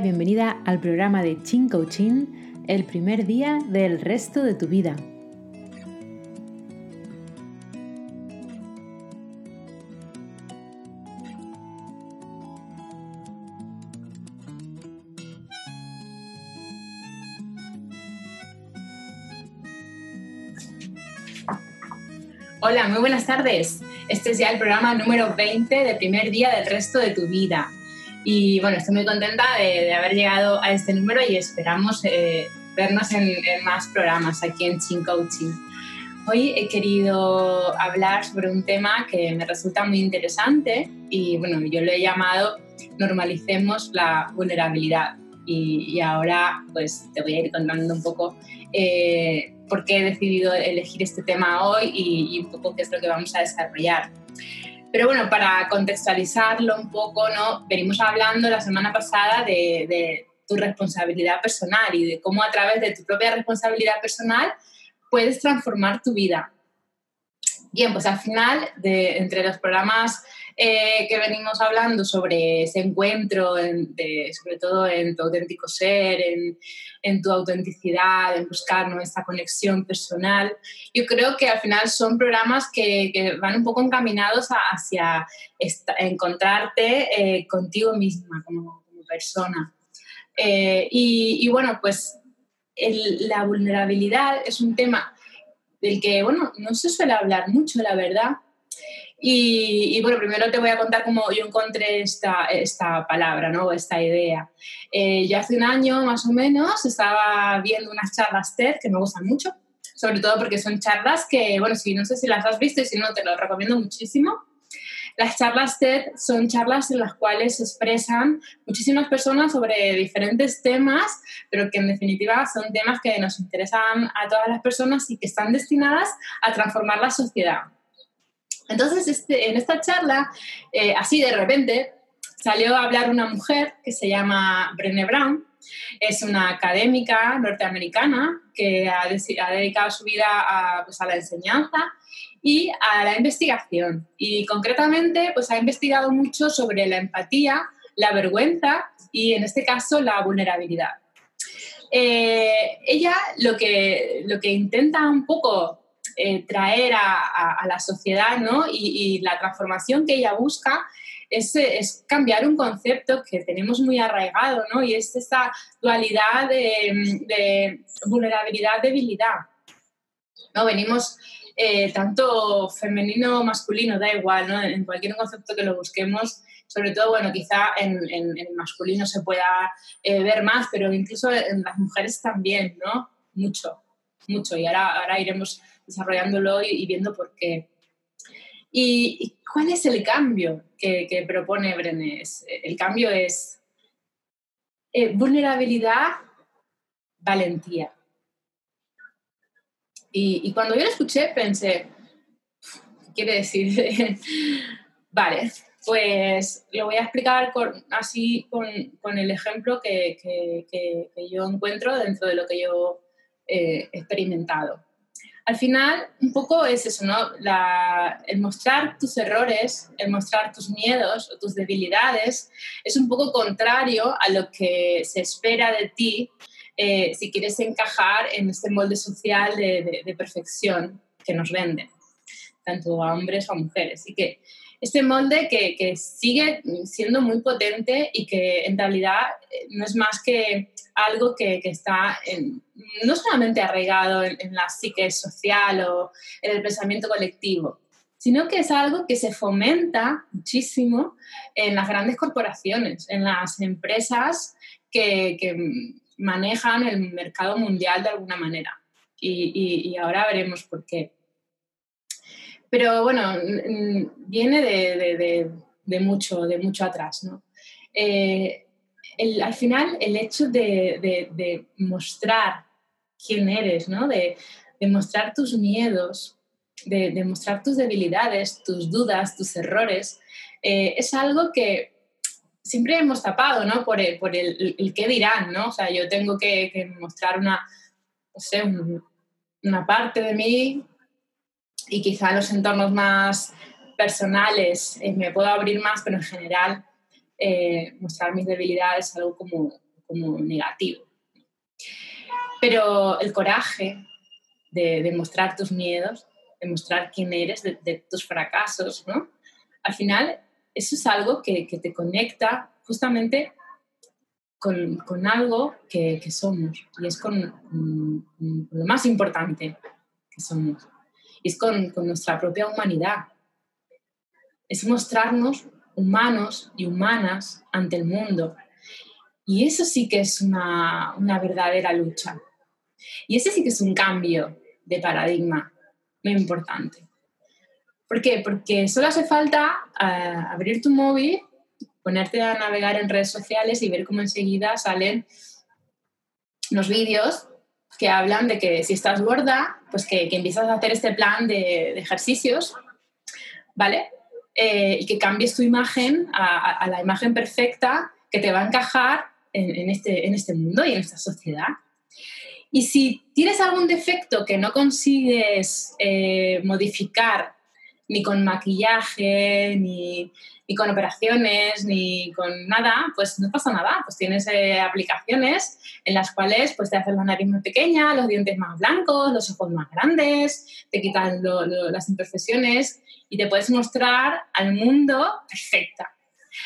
bienvenida al programa de Chin Coaching, el primer día del resto de tu vida. Hola, muy buenas tardes. Este es ya el programa número 20 del primer día del resto de tu vida. Y bueno, estoy muy contenta de, haber llegado a este número y esperamos eh, vernos en, más programas aquí en Chin Coaching. Hoy he querido hablar sobre un tema que me resulta muy interesante y bueno, yo lo he llamado Normalicemos la vulnerabilidad. Y, ahora pues te voy a ir contando un poco eh, por qué he decidido elegir este tema hoy y, un poco qué es lo que vamos a desarrollar. Pero bueno, para contextualizarlo un poco, ¿no? venimos hablando la semana pasada de, tu responsabilidad personal y de cómo a través de tu propia responsabilidad personal puedes transformar tu vida. Bien, pues al final, entre los programas eh, que venimos hablando sobre ese encuentro, sobre todo en tu auténtico ser, en, tu autenticidad, en buscar nuestra conexión personal. Yo creo que al final son programas que, van un poco encaminados hacia encontrarte eh, contigo misma como, persona. Eh, y, bueno, pues la vulnerabilidad es un tema del que, bueno, no se suele hablar mucho, la verdad. Y, bueno, primero te voy a contar cómo yo encontré esta, esta palabra, ¿no? esta idea. Eh, ya hace un año más o menos estaba viendo unas charlas TED que me gustan mucho, sobre todo porque son charlas que, bueno, si no sé si las has visto y si no, te lo recomiendo muchísimo. Las charlas TED son charlas en las cuales se expresan muchísimas personas sobre diferentes temas, pero que en definitiva son temas que nos interesan a todas las personas y que están destinadas a transformar la sociedad. Entonces, este, en esta charla, eh, así de repente, salió a hablar una mujer que se llama Brené Brown. Es una académica norteamericana que ha, dedicado su vida a, pues, a, la enseñanza y a la investigación. Y concretamente, pues ha investigado mucho sobre la empatía, la vergüenza y, en este caso, la vulnerabilidad. Eh, ella lo que, lo que intenta un poco eh, traer a, la sociedad ¿no? y, la transformación que ella busca es, es, cambiar un concepto que tenemos muy arraigado ¿no? y es esta dualidad de, vulnerabilidad-debilidad. ¿no? Venimos eh, tanto femenino o masculino, da igual, ¿no? en cualquier concepto que lo busquemos, sobre todo, bueno, quizá en, en, masculino se pueda eh, ver más, pero incluso en las mujeres también, ¿no? Mucho, mucho. Y ahora, ahora iremos desarrollándolo y, viendo por qué. ¿Y, cuál es el cambio que, propone Brené? El cambio es eh, vulnerabilidad, valentía. Y, cuando yo lo escuché pensé, ¿qué quiere decir? vale, pues lo voy a explicar así con, el ejemplo que, yo encuentro dentro de lo que yo he experimentado al final, un poco es eso, ¿no? el mostrar tus errores, el mostrar tus miedos o tus debilidades es un poco contrario a lo que se espera de ti eh, si quieres encajar en este molde social de, perfección que nos venden, tanto a hombres como a mujeres. Y que este molde que, que sigue siendo muy potente y que en realidad eh, no es más que algo que, que está no solamente arraigado en, la psique social o en el pensamiento colectivo, sino que es algo que se fomenta muchísimo en las grandes corporaciones, en las empresas que, que manejan el mercado mundial de alguna manera. Y, ahora veremos por qué. Pero bueno, viene de, de, de, mucho, de mucho atrás. ¿no? Eh, al final el hecho de, mostrar quién eres, ¿no? de, mostrar tus miedos, de, mostrar tus debilidades, tus dudas, tus errores, eh, es algo que siempre hemos tapado ¿no? por, el, por qué dirán. ¿no? O sea, yo tengo que, mostrar una, no sé, una parte de mí y quizá los entornos más personales eh, me puedo abrir más, pero en general eh, mostrar mis debilidades es algo como, como negativo. Pero el coraje de, mostrar tus miedos, de mostrar quién eres, de, tus fracasos, ¿no? Al final, eso es algo que, te conecta justamente con, con algo que, que, somos y es con, con, lo más importante que somos. Y es con, nuestra propia humanidad. Es mostrarnos humanos y humanas ante el mundo. Y eso sí que es una, una verdadera lucha. Y ese sí que es un cambio de paradigma muy importante. ¿Por qué? Porque solo hace falta eh, abrir tu móvil, ponerte a navegar en redes sociales y ver cómo enseguida salen los vídeos que hablan de que si estás gorda, pues que, que empiezas a hacer este plan de, ejercicios, ¿vale? Eh, y que cambies tu imagen a, la imagen perfecta que te va a encajar en, este, en este mundo y en esta sociedad. Y si tienes algún defecto que no consigues eh, modificar ni con maquillaje, ni, con operaciones, ni con nada, pues no pasa nada. Pues tienes eh, aplicaciones en las cuales pues, te hacen la nariz más pequeña, los dientes más blancos, los ojos más grandes, te quitan las imperfecciones y te puedes mostrar al mundo perfecta.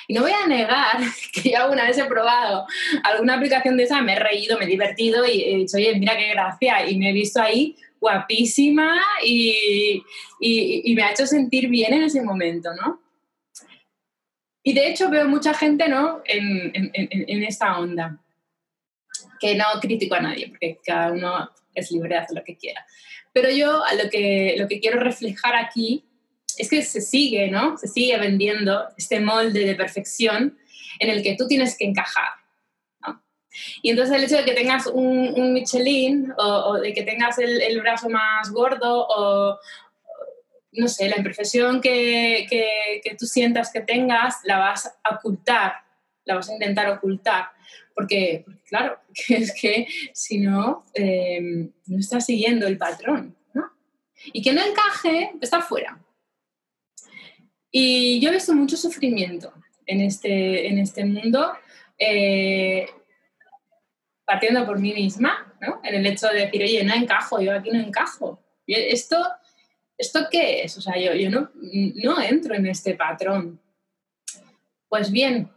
Y no voy a negar que yo alguna vez he probado alguna aplicación de esa, me he reído, me he divertido y he dicho, oye, mira qué gracia. Y me he visto ahí guapísima y, y, me ha hecho sentir bien en ese momento, ¿no? Y de hecho veo mucha gente, ¿no? En, en, en, esta onda, que no critico a nadie, porque cada uno es libre de hacer lo que quiera. Pero yo a lo que, lo que quiero reflejar aquí es que se sigue, ¿no? Se sigue vendiendo este molde de perfección en el que tú tienes que encajar. Y entonces el hecho de que tengas un, Michelin o, de que tengas el, brazo más gordo o, no sé, la imperfección que, que, tú sientas que tengas, la vas a ocultar, la vas a intentar ocultar. Porque, claro, es que si no, eh, no estás siguiendo el patrón. ¿no? Y que no encaje, está fuera. Y yo he visto mucho sufrimiento en este, en este mundo, eh, partiendo por mí misma, ¿no? En el hecho de decir, oye, no encajo, yo aquí no encajo. ¿Esto, ¿esto qué es? O sea, yo, yo no, no entro en este patrón. Pues bien,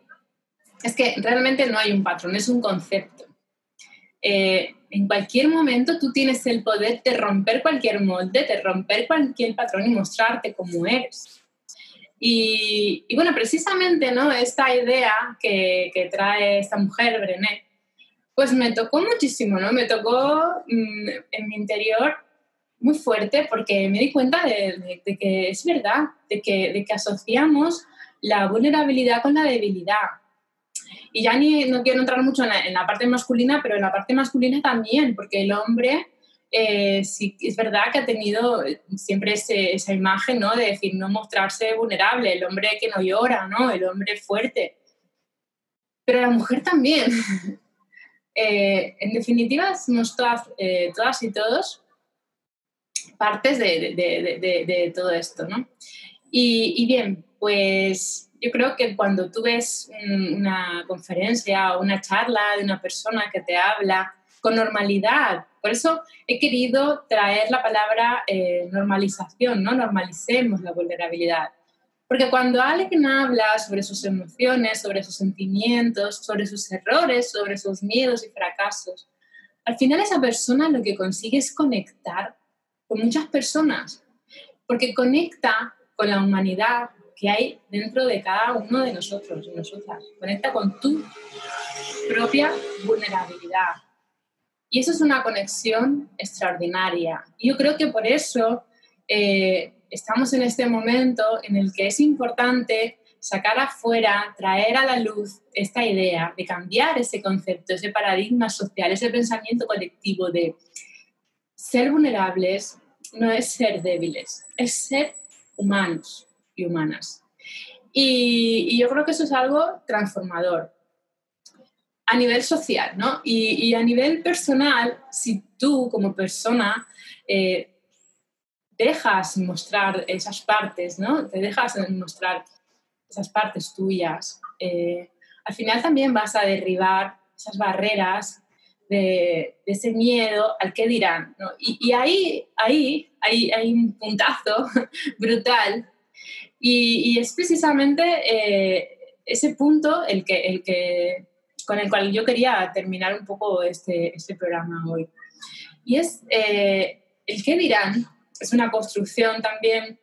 es que realmente no hay un patrón, es un concepto. Eh, en cualquier momento tú tienes el poder de romper cualquier molde, de romper cualquier patrón y mostrarte como eres. Y, bueno, precisamente ¿no? esta idea que, que, trae esta mujer, Brené, pues me tocó muchísimo, ¿no? Me tocó mm, en mi interior muy fuerte porque me di cuenta de, que es verdad, de que, de que asociamos la vulnerabilidad con la debilidad. Y ya ni, no quiero entrar mucho en la, parte masculina, pero en la parte masculina también, porque el hombre eh, sí es verdad que ha tenido siempre esa imagen, ¿no? De decir, no mostrarse vulnerable, el hombre que no llora, ¿no? El hombre fuerte. Pero la mujer también. Eh, en definitiva, somos todas, eh, todas y todos partes de, todo esto, ¿no? Y, y, bien, pues yo creo que cuando tú ves una conferencia o una charla de una persona que te habla con normalidad. Por eso he querido traer la palabra eh, normalización, ¿no? Normalicemos la vulnerabilidad. Porque cuando alguien habla sobre sus emociones, sobre sus sentimientos, sobre sus errores, sobre sus miedos y fracasos, al final esa persona lo que consigue es conectar con muchas personas, porque conecta con la humanidad que hay dentro de cada uno de nosotros y nosotras, conecta con tu propia vulnerabilidad, y eso es una conexión extraordinaria. Y yo creo que por eso eh, estamos en este momento en el que es importante sacar afuera, traer a la luz esta idea de cambiar ese concepto, ese paradigma social, ese pensamiento colectivo de ser vulnerables no es ser débiles, es ser humanos y humanas. y yo creo que eso es algo transformador a nivel social, ¿no? Y, a nivel personal, si tú como persona eh, dejas mostrar esas partes, ¿no? Te dejas mostrar esas partes tuyas, eh, al final también vas a derribar esas barreras de, ese miedo al que dirán. Y, ahí, ahí hay, hay, un puntazo brutal y, es precisamente eh, ese punto el que, el que, con el cual yo quería terminar un poco este, este programa hoy. Y es eh, el que dirán, es una construcción también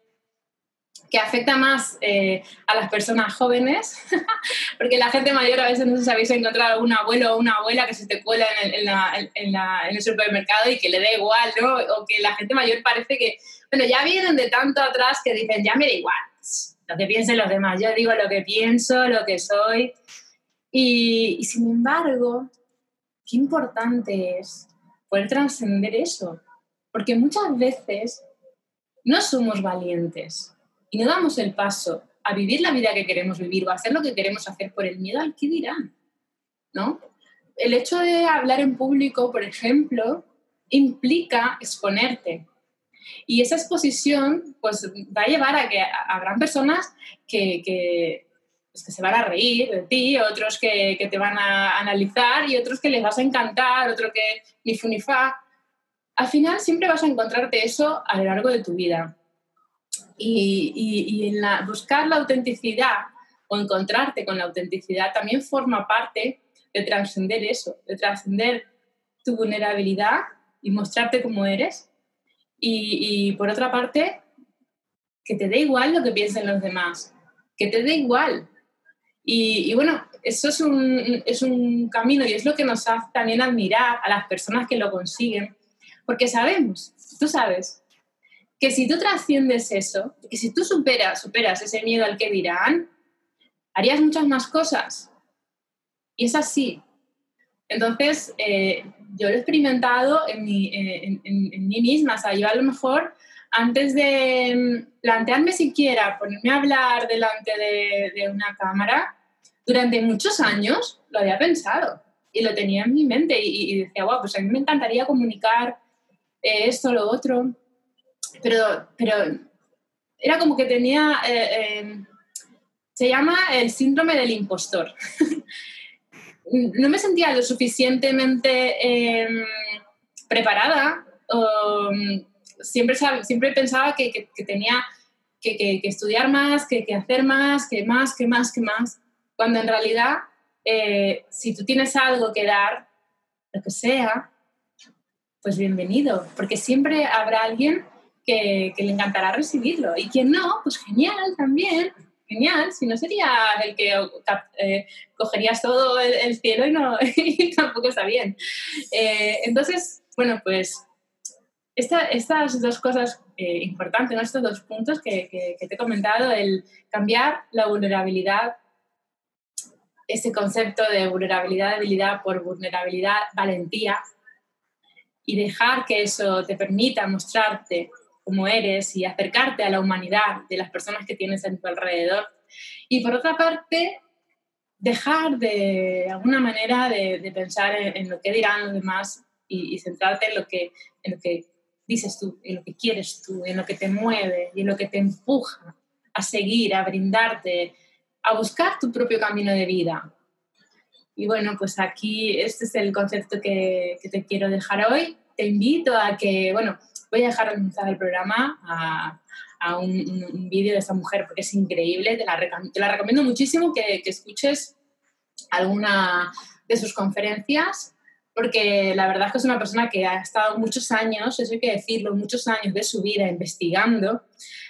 que afecta más eh, a las personas jóvenes, porque la gente mayor a veces no sé si encontrado algún abuelo o una abuela que se te cuela en el, en, en el supermercado y que le da igual, ¿no? O que la gente mayor parece que, bueno, ya vienen de tanto atrás que dicen, ya me da igual, lo que piensen los demás, yo digo lo que pienso, lo que soy. Y, y sin embargo, qué importante es poder trascender eso, porque muchas veces no somos valientes y no damos el paso a vivir la vida que queremos vivir o a hacer lo que queremos hacer por el miedo al que dirán, ¿no? El hecho de hablar en público, por ejemplo, implica exponerte. Y esa exposición pues, va a llevar a que habrán personas que, que, pues, que se van a reír de ti, otros que, que, te van a analizar y otros que les vas a encantar, otro que ni fu ni fa. Al final siempre vas a encontrarte eso a lo largo de tu vida y, en la, buscar la autenticidad o encontrarte con la autenticidad también forma parte de trascender eso, de trascender tu vulnerabilidad y mostrarte como eres. Y, y, por otra parte, que te dé igual lo que piensen los demás, que te dé igual. Y, y bueno, eso es un, es un camino y es lo que nos hace también admirar a las personas que lo consiguen, porque sabemos, tú sabes, que si tú trasciendes eso, que si tú superas, superas ese miedo al que dirán, harías muchas más cosas. Y es así. Entonces, eh, yo lo he experimentado en mí, en, mí misma. O sea, yo a lo mejor, antes de mm, plantearme siquiera ponerme a hablar delante de, una cámara, durante muchos años lo había pensado y lo tenía en mi mente y, decía, wow, pues a mí me encantaría comunicar eh, esto, lo otro pero, pero era como que tenía, eh, eh, se llama el síndrome del impostor. no me sentía lo suficientemente em, preparada, siempre, siempre pensaba que, tenía que, estudiar más, que, hacer más, que más, que más, que más, cuando en realidad eh, si tú tienes algo que dar, lo que sea, pues bienvenido, porque siempre habrá alguien que, le encantará recibirlo. Y quien no, pues genial también, genial, si no sería el que eh, cogerías todo el, cielo y, no, tampoco está bien. Eh, entonces, bueno, pues estas dos cosas eh, importantes, estos dos puntos que, que, te he comentado, el cambiar la vulnerabilidad, ese concepto de vulnerabilidad, debilidad por vulnerabilidad, valentía, y dejar que eso te permita mostrarte como eres y acercarte a la humanidad de las personas que tienes en tu alrededor. Y por otra parte, dejar de alguna manera de, pensar en, lo que dirán los demás y, centrarte en lo, que, en lo que dices tú, en lo que quieres tú, en lo que te mueve y en lo que te empuja a seguir, a brindarte, a buscar tu propio camino de vida. Y bueno, pues aquí este es el concepto que, te quiero dejar hoy. Te invito a que, bueno, voy a dejar el programa a, a un, vídeo de esta mujer porque es increíble, te la, te la recomiendo muchísimo que, que, escuches alguna de sus conferencias porque la verdad es que es una persona que ha estado muchos años, eso hay que decirlo, muchos años de su vida investigando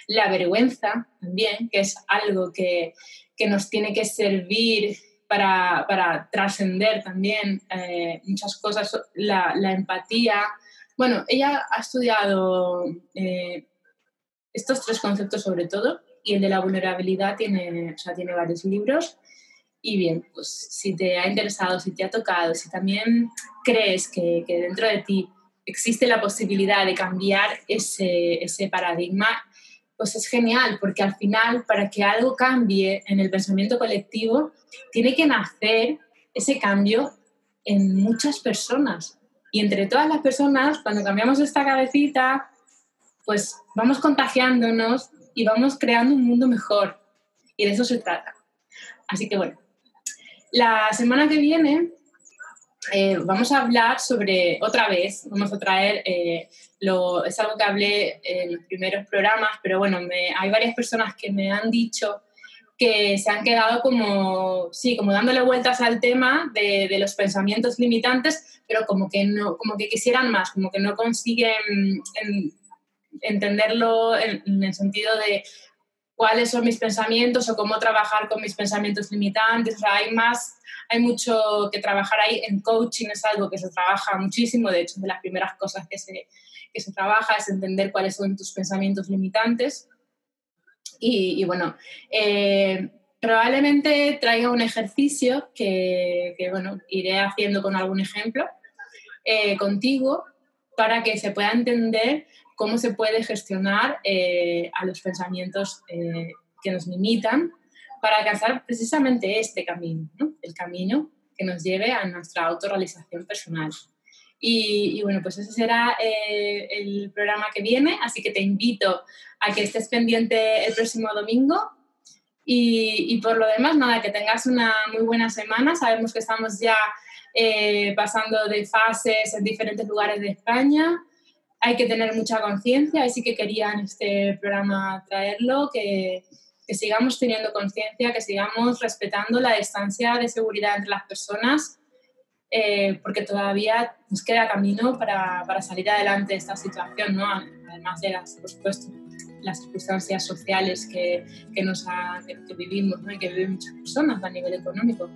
la vergüenza también, que es algo que, que nos tiene que servir para, para trascender también eh, muchas cosas, la, empatía, bueno, ella ha estudiado eh, estos tres conceptos sobre todo y el de la vulnerabilidad tiene, o sea, tiene varios libros. Y bien, pues si te ha interesado, si te ha tocado, si también crees que, que dentro de ti existe la posibilidad de cambiar ese, ese paradigma, pues es genial, porque al final, para que algo cambie en el pensamiento colectivo, tiene que nacer ese cambio en muchas personas. Y entre todas las personas, cuando cambiamos esta cabecita, pues vamos contagiándonos y vamos creando un mundo mejor. Y de eso se trata. Así que bueno, La semana que viene eh, vamos a hablar sobre, otra vez, vamos a traer, eh, lo, es algo que hablé en los primeros programas, pero bueno, me, hay varias personas que me han dicho que se han quedado como, sí, como dándole vueltas al tema de, los pensamientos limitantes, pero como que, no, como que quisieran más, como que no consiguen en, entenderlo en, en, el sentido de cuáles son mis pensamientos o cómo trabajar con mis pensamientos limitantes. O sea, hay más hay mucho que trabajar ahí. En coaching es algo que se trabaja muchísimo, de hecho, de las primeras cosas que se, que se trabaja es entender cuáles son tus pensamientos limitantes. Y, bueno, eh, probablemente traiga un ejercicio que, que, bueno, iré haciendo con algún ejemplo eh, contigo para que se pueda entender cómo se puede gestionar eh, a los pensamientos que nos limitan para alcanzar precisamente este camino, el camino que nos lleve a nuestra autorrealización personal. Y, bueno, pues ese será eh, el programa que viene, así que te invito a que estés pendiente el próximo domingo. Y, por lo demás, nada, que tengas una muy buena semana. Sabemos que estamos ya eh, pasando de fases en diferentes lugares de España. Hay que tener mucha conciencia, así que quería en este programa traerlo, que, que sigamos teniendo conciencia, que sigamos respetando la distancia de seguridad entre las personas, eh, porque todavía nos queda camino para, para, salir adelante de esta situación, ¿no? además de las, por supuesto, las circunstancias sociales que, que nos que, vivimos ¿no? y que viven muchas personas a nivel económico.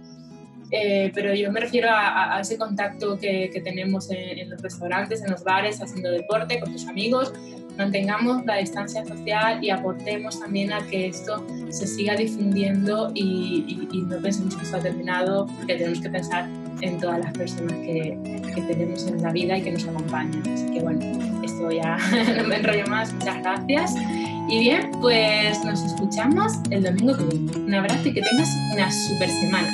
Eh, pero yo me refiero a, a ese contacto que, que tenemos en, en, los restaurantes, en los bares, haciendo deporte con tus amigos, mantengamos la distancia social y aportemos también a que esto se siga difundiendo y, y, y no pensemos que esto ha terminado, porque tenemos que pensar en todas las personas que, que, tenemos en la vida y que nos acompañan. Así que bueno, esto ya no me enrollo más. Muchas gracias. Y bien, pues nos escuchamos el domingo que viene. Un abrazo y que tengas una super semana.